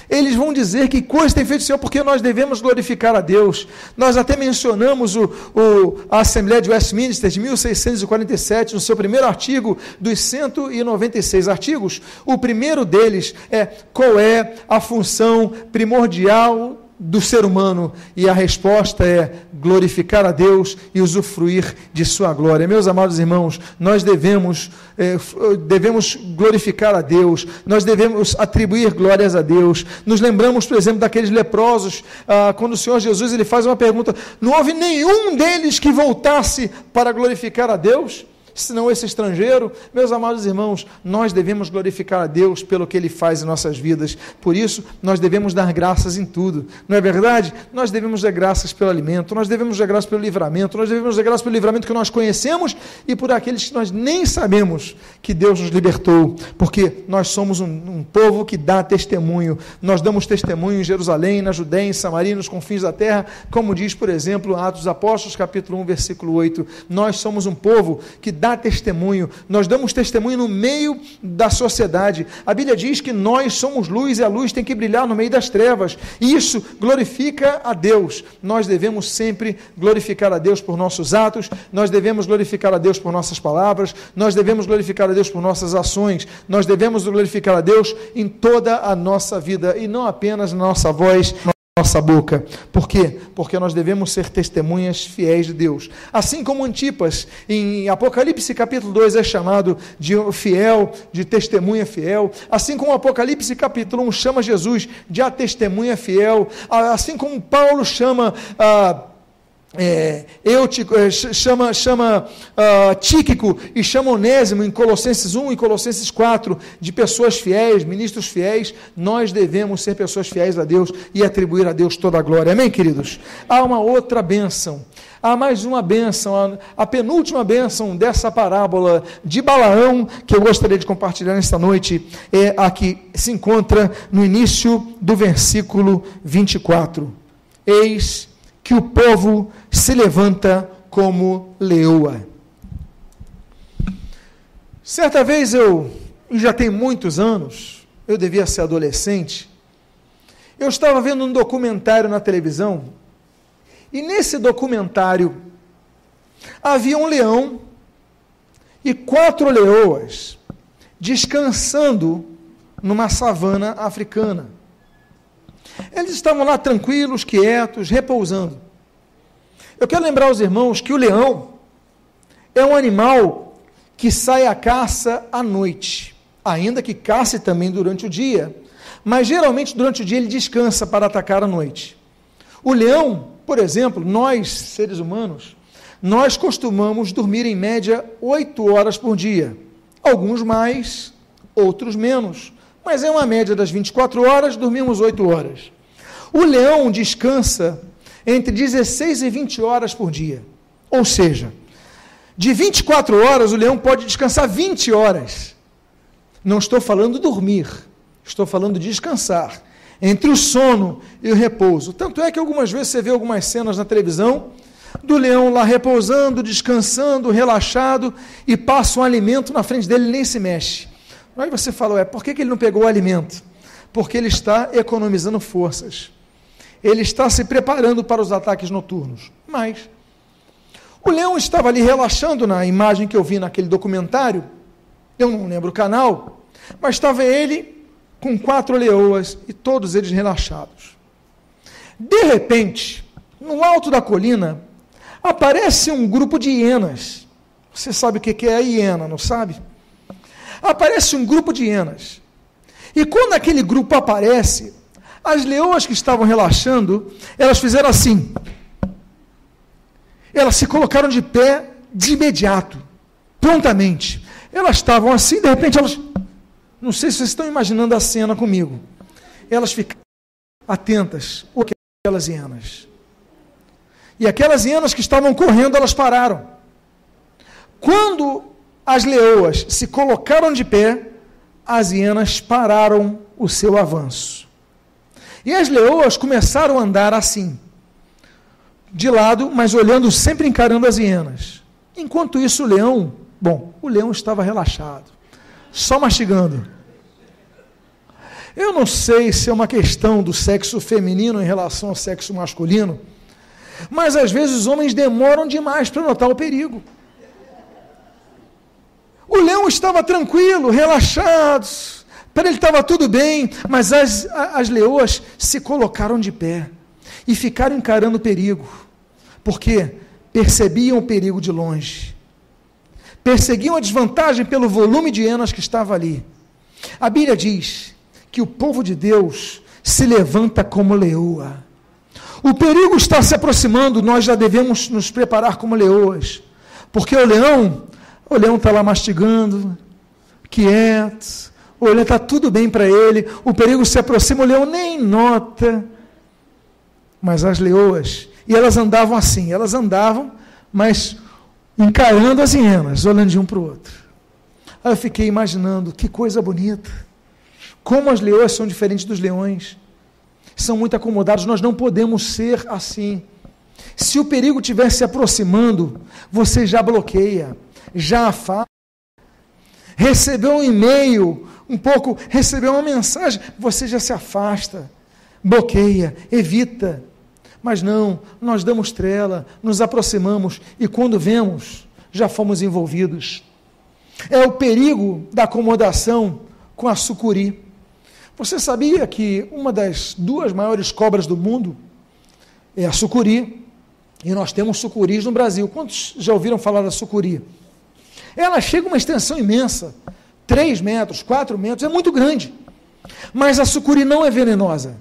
Eles vão dizer que coisas tem feito o Senhor, porque nós devemos glorificar a Deus. Nós até mencionamos o, o, a Assembleia de Westminster de 1647, no seu primeiro artigo dos 196 artigos. O primeiro deles é qual é a função primordial do ser humano? E a resposta é glorificar a Deus e usufruir de sua glória. Meus amados irmãos, nós devemos, eh, devemos glorificar a Deus, nós devemos atribuir glórias a Deus. Nos lembramos, por exemplo, daqueles leprosos, ah, quando o Senhor Jesus ele faz uma pergunta: não houve nenhum deles que voltasse para glorificar a Deus? Senão esse estrangeiro. Meus amados irmãos, nós devemos glorificar a Deus pelo que Ele faz em nossas vidas. Por isso, nós devemos dar graças em tudo. Não é verdade? Nós devemos dar graças pelo alimento, nós devemos dar graças pelo livramento, nós devemos dar graças pelo livramento que nós conhecemos e por aqueles que nós nem sabemos que Deus nos libertou. Porque nós somos um, um povo que dá testemunho. Nós damos testemunho em Jerusalém, na Judéia, em Samaria, nos confins da terra, como diz, por exemplo, Atos Apóstolos, capítulo 1, versículo 8. Nós somos um povo que dá dá testemunho, nós damos testemunho no meio da sociedade. A Bíblia diz que nós somos luz e a luz tem que brilhar no meio das trevas. E isso glorifica a Deus. Nós devemos sempre glorificar a Deus por nossos atos, nós devemos glorificar a Deus por nossas palavras, nós devemos glorificar a Deus por nossas ações, nós devemos glorificar a Deus em toda a nossa vida e não apenas na nossa voz nossa boca. Por quê? Porque nós devemos ser testemunhas fiéis de Deus. Assim como Antipas, em Apocalipse capítulo 2, é chamado de fiel, de testemunha fiel. Assim como Apocalipse capítulo 1 chama Jesus de a testemunha fiel. Assim como Paulo chama. Ah, é, Eutico, é, chama, chama uh, Tíquico e chama Onésimo em Colossenses 1 e Colossenses 4 de pessoas fiéis, ministros fiéis, nós devemos ser pessoas fiéis a Deus e atribuir a Deus toda a glória. Amém, queridos? Há uma outra bênção, há mais uma bênção, a, a penúltima bênção dessa parábola de Balaão que eu gostaria de compartilhar nesta noite é a que se encontra no início do versículo 24. Eis que o povo se levanta como leoa. Certa vez eu, já tem muitos anos, eu devia ser adolescente, eu estava vendo um documentário na televisão, e nesse documentário havia um leão e quatro leoas descansando numa savana africana. Eles estavam lá tranquilos, quietos, repousando. Eu quero lembrar aos irmãos que o leão é um animal que sai à caça à noite, ainda que caça também durante o dia, mas geralmente durante o dia ele descansa para atacar à noite. O leão, por exemplo, nós, seres humanos, nós costumamos dormir em média oito horas por dia, alguns mais, outros menos mas é uma média das 24 horas, dormimos 8 horas. O leão descansa entre 16 e 20 horas por dia. Ou seja, de 24 horas o leão pode descansar 20 horas. Não estou falando dormir, estou falando descansar. Entre o sono e o repouso. Tanto é que algumas vezes você vê algumas cenas na televisão do leão lá repousando, descansando, relaxado, e passa um alimento na frente dele e nem se mexe. Aí você fala, ué, por que, que ele não pegou o alimento? Porque ele está economizando forças. Ele está se preparando para os ataques noturnos. Mas o leão estava ali relaxando na imagem que eu vi naquele documentário. Eu não lembro o canal, mas estava ele com quatro leoas e todos eles relaxados. De repente, no alto da colina, aparece um grupo de hienas. Você sabe o que é a hiena, não sabe? Aparece um grupo de hienas. E quando aquele grupo aparece, as leoas que estavam relaxando, elas fizeram assim. Elas se colocaram de pé de imediato, prontamente. Elas estavam assim, de repente elas. Não sei se vocês estão imaginando a cena comigo. Elas ficaram atentas. O que aquelas hienas? E aquelas hienas que estavam correndo, elas pararam. Quando as leoas se colocaram de pé, as hienas pararam o seu avanço. E as leoas começaram a andar assim, de lado, mas olhando sempre encarando as hienas. Enquanto isso, o leão, bom, o leão estava relaxado, só mastigando. Eu não sei se é uma questão do sexo feminino em relação ao sexo masculino mas às vezes os homens demoram demais para notar o perigo. O leão estava tranquilo, relaxado, para ele estava tudo bem, mas as, as leoas se colocaram de pé e ficaram encarando o perigo, porque percebiam o perigo de longe, perseguiam a desvantagem pelo volume de hienas que estava ali. A Bíblia diz que o povo de Deus se levanta como leoa o perigo está se aproximando, nós já devemos nos preparar como leoas. Porque o leão, o leão está lá mastigando, quieto, o leão está tudo bem para ele, o perigo se aproxima, o leão nem nota. Mas as leoas, e elas andavam assim, elas andavam, mas encarando as hienas, olhando de um para o outro. Aí eu fiquei imaginando, que coisa bonita. Como as leoas são diferentes dos leões são muito acomodados, nós não podemos ser assim. Se o perigo estiver se aproximando, você já bloqueia, já afasta. Recebeu um e-mail, um pouco, recebeu uma mensagem, você já se afasta, bloqueia, evita. Mas não, nós damos trela, nos aproximamos e quando vemos, já fomos envolvidos. É o perigo da acomodação com a sucuri. Você sabia que uma das duas maiores cobras do mundo é a sucuri? E nós temos sucuris no Brasil. Quantos já ouviram falar da sucuri? Ela chega a uma extensão imensa, 3 metros, 4 metros, é muito grande. Mas a sucuri não é venenosa.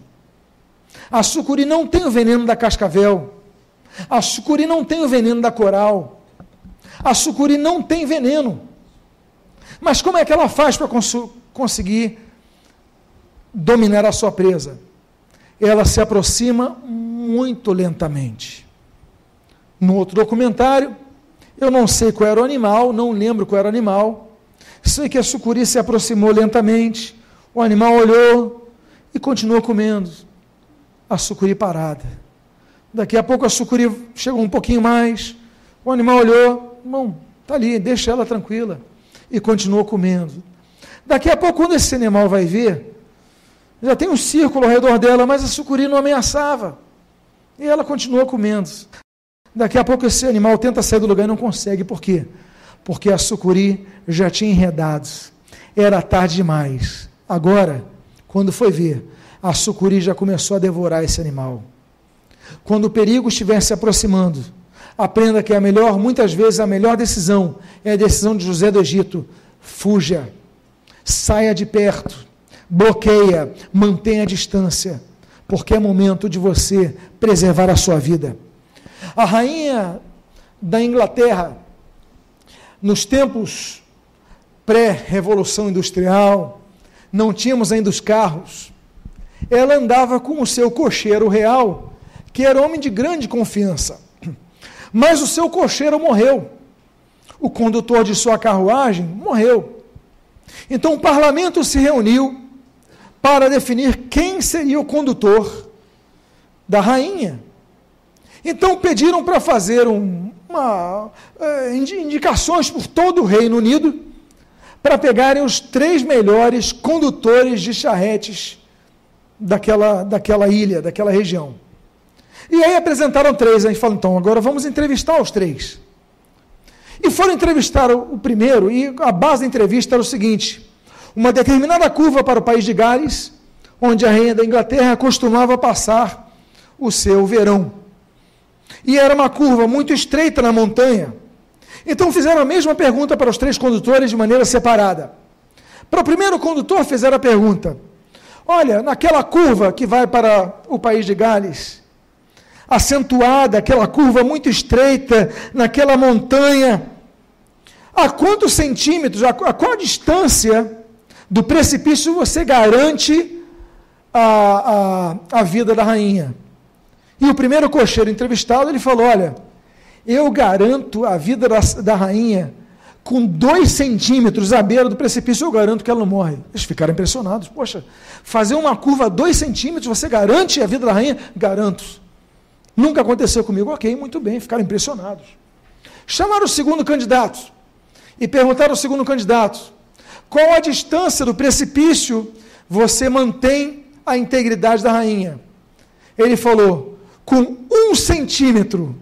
A sucuri não tem o veneno da cascavel. A sucuri não tem o veneno da coral. A sucuri não tem veneno. Mas como é que ela faz para conseguir dominar a sua presa. Ela se aproxima muito lentamente. No outro documentário, eu não sei qual era o animal, não lembro qual era o animal. Sei que a sucuri se aproximou lentamente, o animal olhou e continuou comendo. A sucuri parada. Daqui a pouco a sucuri chegou um pouquinho mais, o animal olhou, não, está ali, deixa ela tranquila. E continuou comendo. Daqui a pouco, quando esse animal vai ver, já tem um círculo ao redor dela, mas a sucuri não ameaçava. E ela continuou comendo. Daqui a pouco esse animal tenta sair do lugar e não consegue. Por quê? Porque a sucuri já tinha enredado. Era tarde demais. Agora, quando foi ver, a sucuri já começou a devorar esse animal. Quando o perigo estiver se aproximando, aprenda que a melhor, muitas vezes a melhor decisão é a decisão de José do Egito. Fuja, saia de perto, bloqueia, mantenha a distância, porque é momento de você preservar a sua vida. A rainha da Inglaterra, nos tempos pré-revolução industrial, não tínhamos ainda os carros. Ela andava com o seu cocheiro real, que era homem de grande confiança. Mas o seu cocheiro morreu. O condutor de sua carruagem morreu. Então o parlamento se reuniu para definir quem seria o condutor da rainha. Então pediram para fazer um, uma, é, indicações por todo o Reino Unido para pegarem os três melhores condutores de charretes daquela, daquela ilha, daquela região. E aí apresentaram três, a gente falou, então agora vamos entrevistar os três. E foram entrevistar o, o primeiro, e a base da entrevista era o seguinte: uma determinada curva para o país de Gales, onde a rainha da Inglaterra costumava passar o seu verão. E era uma curva muito estreita na montanha. Então fizeram a mesma pergunta para os três condutores de maneira separada. Para o primeiro condutor fizeram a pergunta: Olha, naquela curva que vai para o país de Gales, acentuada, aquela curva muito estreita, naquela montanha, a quantos centímetros, a, a qual distância do precipício você garante a, a, a vida da rainha? E o primeiro cocheiro entrevistado, ele falou, olha, eu garanto a vida da, da rainha com dois centímetros à beira do precipício, eu garanto que ela não morre. Eles ficaram impressionados. Poxa, fazer uma curva a dois centímetros, você garante a vida da rainha? Garanto. Nunca aconteceu comigo. Ok, muito bem, ficaram impressionados. Chamaram o segundo candidato e perguntaram ao segundo candidato: qual a distância do precipício você mantém a integridade da rainha? Ele falou: com um centímetro,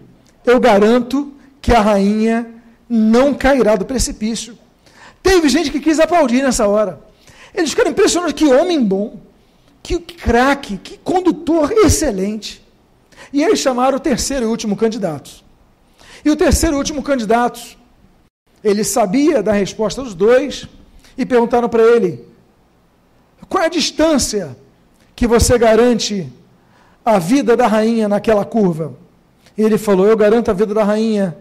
eu garanto que a rainha não cairá do precipício. Teve gente que quis aplaudir nessa hora. Eles ficaram impressionados. Que homem bom, que craque, que condutor excelente. E eles chamaram o terceiro e último candidato. E o terceiro e último candidato, ele sabia da resposta dos dois e perguntaram para ele: qual é a distância que você garante a vida da rainha naquela curva? Ele falou: Eu garanto a vida da rainha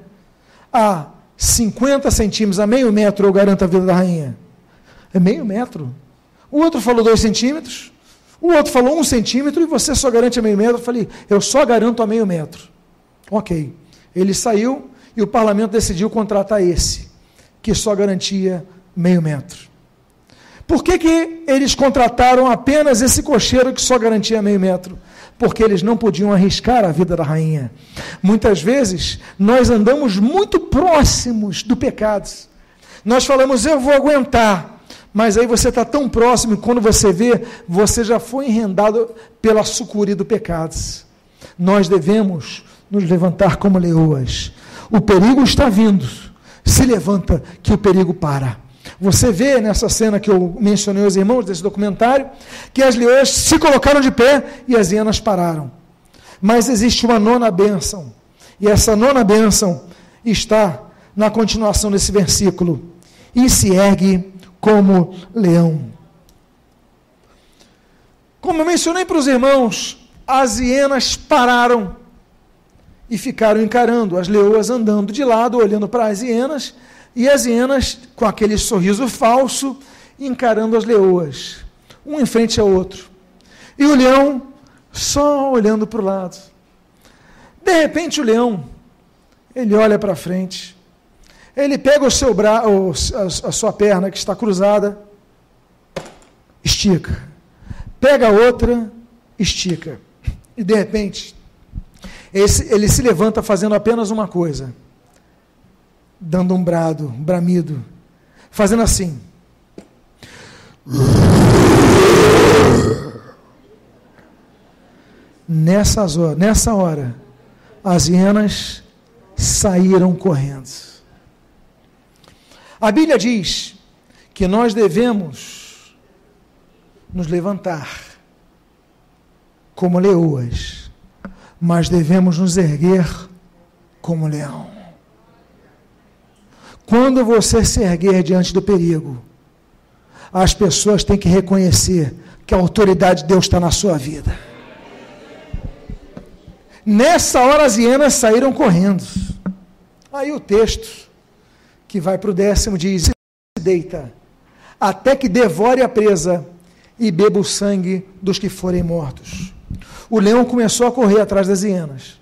a 50 centímetros, a meio metro, eu garanto a vida da rainha. É meio metro. O outro falou dois centímetros, o outro falou um centímetro e você só garante a meio metro. Eu falei, eu só garanto a meio metro. Ok. Ele saiu e o parlamento decidiu contratar esse, que só garantia meio metro. Por que, que eles contrataram apenas esse cocheiro que só garantia meio metro? Porque eles não podiam arriscar a vida da rainha. Muitas vezes nós andamos muito próximos do pecado. Nós falamos, eu vou aguentar. Mas aí você está tão próximo, quando você vê, você já foi enrendado pela sucuri do pecado. Nós devemos nos levantar como leoas. O perigo está vindo. Se levanta, que o perigo para. Você vê nessa cena que eu mencionei aos irmãos desse documentário, que as leões se colocaram de pé e as hienas pararam. Mas existe uma nona bênção. E essa nona bênção está na continuação desse versículo. E se ergue como leão. Como eu mencionei para os irmãos, as hienas pararam e ficaram encarando, as leoas andando de lado, olhando para as hienas, e as hienas, com aquele sorriso falso, encarando as leoas, um em frente ao outro. E o leão só olhando para o lado. De repente, o leão, ele olha para frente, ele pega o seu bra a, a sua perna que está cruzada, estica. Pega a outra, estica. E de repente, esse, ele se levanta fazendo apenas uma coisa dando um brado, um bramido, fazendo assim. Nessas horas, nessa hora, as hienas saíram correndo. A Bíblia diz que nós devemos nos levantar como leoas, mas devemos nos erguer como leão. Quando você se erguer diante do perigo, as pessoas têm que reconhecer que a autoridade de Deus está na sua vida. Nessa hora as hienas saíram correndo. Aí o texto, que vai para o décimo, diz: se deita, até que devore a presa e beba o sangue dos que forem mortos. o leão começou a correr atrás das hienas.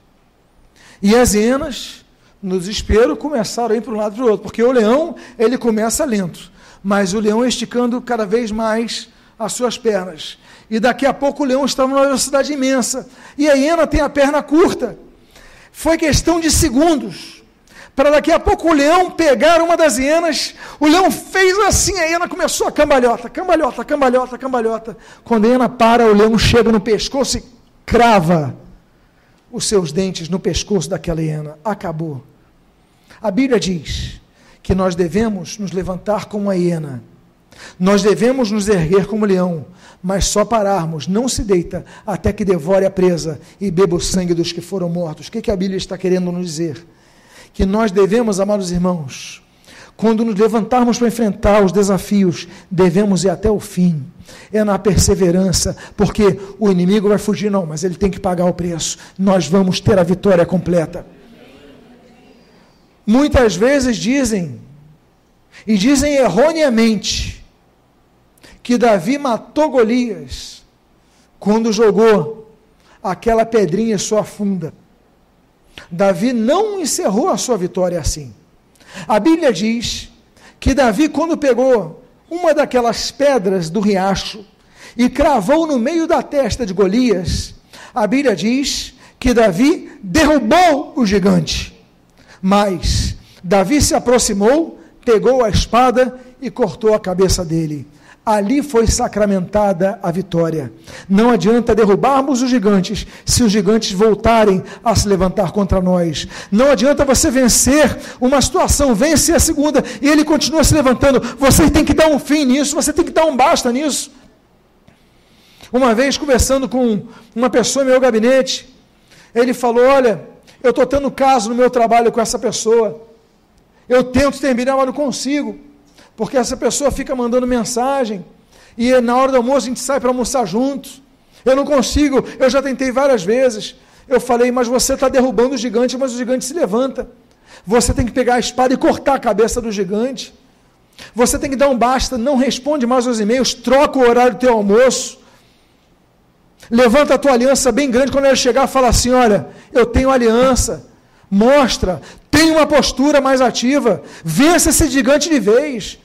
E as hienas, no desespero, começaram a ir para um lado para o outro, porque o leão, ele começa lento, mas o leão esticando cada vez mais as suas pernas. E daqui a pouco o leão estava numa velocidade imensa. E a hiena tem a perna curta. Foi questão de segundos. Para daqui a pouco o leão pegar uma das hienas, o leão fez assim, a hiena começou a cambalhota, cambalhota, cambalhota, cambalhota. Quando a hiena para, o leão chega no pescoço e crava os seus dentes no pescoço daquela hiena. Acabou. A Bíblia diz que nós devemos nos levantar como a hiena. Nós devemos nos erguer como leão, mas só pararmos, não se deita até que devore a presa e beba o sangue dos que foram mortos. O que, que a Bíblia está querendo nos dizer? Que nós devemos, amados irmãos, quando nos levantarmos para enfrentar os desafios, devemos ir até o fim. É na perseverança, porque o inimigo vai fugir, não, mas ele tem que pagar o preço. Nós vamos ter a vitória completa. Muitas vezes dizem, e dizem erroneamente, que Davi matou Golias quando jogou aquela pedrinha em sua funda. Davi não encerrou a sua vitória assim. A Bíblia diz que Davi, quando pegou uma daquelas pedras do riacho e cravou no meio da testa de Golias, a Bíblia diz que Davi derrubou o gigante. Mas Davi se aproximou, pegou a espada e cortou a cabeça dele ali foi sacramentada a vitória. Não adianta derrubarmos os gigantes se os gigantes voltarem a se levantar contra nós. Não adianta você vencer uma situação, vence a segunda e ele continua se levantando. Você tem que dar um fim nisso, você tem que dar um basta nisso. Uma vez conversando com uma pessoa no meu gabinete, ele falou: Olha, eu estou tendo caso no meu trabalho com essa pessoa. Eu tento terminar, mas não consigo porque essa pessoa fica mandando mensagem e na hora do almoço a gente sai para almoçar juntos. Eu não consigo, eu já tentei várias vezes. Eu falei, mas você está derrubando o gigante, mas o gigante se levanta. Você tem que pegar a espada e cortar a cabeça do gigante. Você tem que dar um basta, não responde mais aos e-mails, troca o horário do teu almoço. Levanta a tua aliança bem grande quando ele chegar, fala assim: olha, eu tenho aliança. Mostra, tem uma postura mais ativa, vença esse gigante de vez.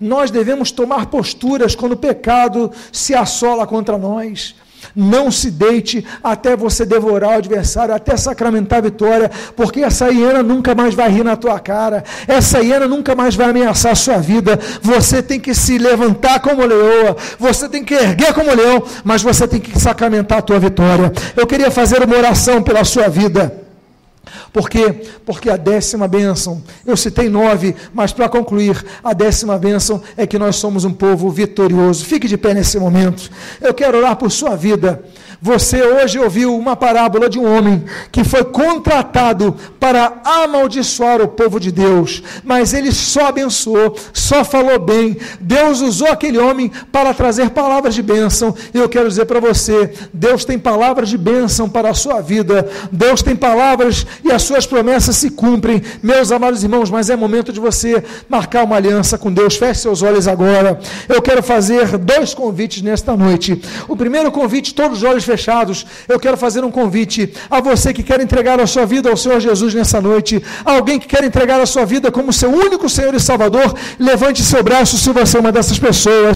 Nós devemos tomar posturas quando o pecado se assola contra nós. Não se deite até você devorar o adversário, até sacramentar a vitória, porque essa hiena nunca mais vai rir na tua cara, essa hiena nunca mais vai ameaçar a sua vida. Você tem que se levantar como leoa, você tem que erguer como leão, mas você tem que sacramentar a tua vitória. Eu queria fazer uma oração pela sua vida. Por quê? Porque a décima bênção, eu citei nove, mas para concluir, a décima bênção é que nós somos um povo vitorioso. Fique de pé nesse momento. Eu quero orar por sua vida. Você hoje ouviu uma parábola de um homem que foi contratado para amaldiçoar o povo de Deus, mas ele só abençoou, só falou bem. Deus usou aquele homem para trazer palavras de bênção. E eu quero dizer para você: Deus tem palavras de bênção para a sua vida. Deus tem palavras e as suas promessas se cumprem. Meus amados irmãos, mas é momento de você marcar uma aliança com Deus. Feche seus olhos agora. Eu quero fazer dois convites nesta noite. O primeiro convite, todos os olhos fechados, eu quero fazer um convite a você que quer entregar a sua vida ao Senhor Jesus nessa noite, alguém que quer entregar a sua vida como seu único Senhor e Salvador, levante seu braço se você é uma dessas pessoas.